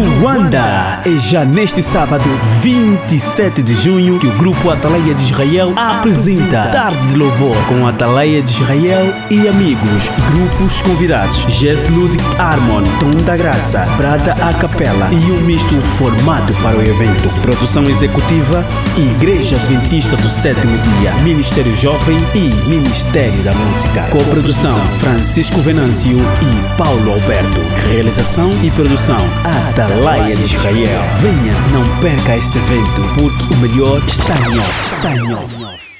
Wanda! É já neste sábado, 27 de junho, que o grupo Atalaia de Israel apresenta Tarde de Louvor com Atalaia de Israel e amigos. Grupos convidados: Jess Ludwig Harmon, Tom da Graça, Prada a Capela e um misto formado para o evento. Produção executiva: Igreja Adventista do Sétimo Dia, Ministério Jovem e Ministério da Música. Co-produção: Francisco Venâncio e Paulo Alberto. Realização e produção: Atalaia de Israel. Venha, não perca este evento, porque o melhor está em off. Está em off.